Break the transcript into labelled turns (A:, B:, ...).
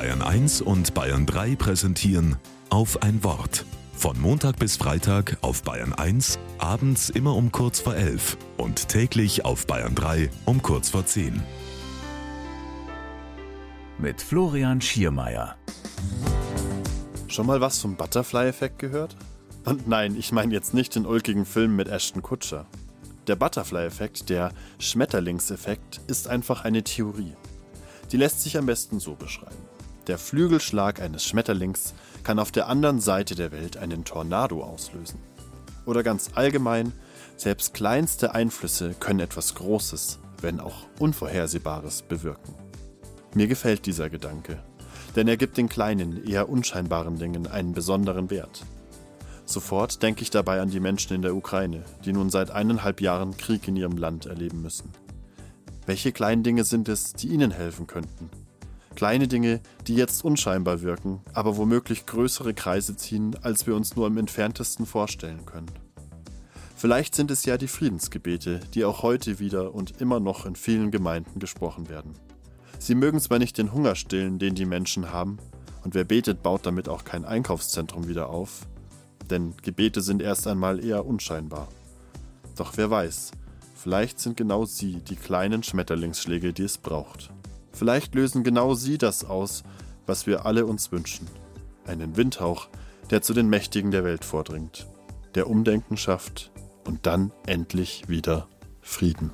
A: Bayern 1 und Bayern 3 präsentieren auf ein Wort. Von Montag bis Freitag auf Bayern 1, abends immer um kurz vor 11 und täglich auf Bayern 3 um kurz vor 10.
B: Mit Florian Schiermeier.
C: Schon mal was vom Butterfly-Effekt gehört? Und nein, ich meine jetzt nicht den ulkigen Film mit Ashton Kutscher. Der Butterfly-Effekt, der Schmetterlingseffekt, ist einfach eine Theorie. Die lässt sich am besten so beschreiben. Der Flügelschlag eines Schmetterlings kann auf der anderen Seite der Welt einen Tornado auslösen. Oder ganz allgemein, selbst kleinste Einflüsse können etwas Großes, wenn auch Unvorhersehbares bewirken. Mir gefällt dieser Gedanke, denn er gibt den kleinen, eher unscheinbaren Dingen einen besonderen Wert. Sofort denke ich dabei an die Menschen in der Ukraine, die nun seit eineinhalb Jahren Krieg in ihrem Land erleben müssen. Welche kleinen Dinge sind es, die ihnen helfen könnten? Kleine Dinge, die jetzt unscheinbar wirken, aber womöglich größere Kreise ziehen, als wir uns nur im entferntesten vorstellen können. Vielleicht sind es ja die Friedensgebete, die auch heute wieder und immer noch in vielen Gemeinden gesprochen werden. Sie mögen zwar nicht den Hunger stillen, den die Menschen haben, und wer betet, baut damit auch kein Einkaufszentrum wieder auf, denn Gebete sind erst einmal eher unscheinbar. Doch wer weiß, vielleicht sind genau sie die kleinen Schmetterlingsschläge, die es braucht. Vielleicht lösen genau sie das aus, was wir alle uns wünschen. Einen Windhauch, der zu den Mächtigen der Welt vordringt, der Umdenken schafft und dann endlich wieder Frieden.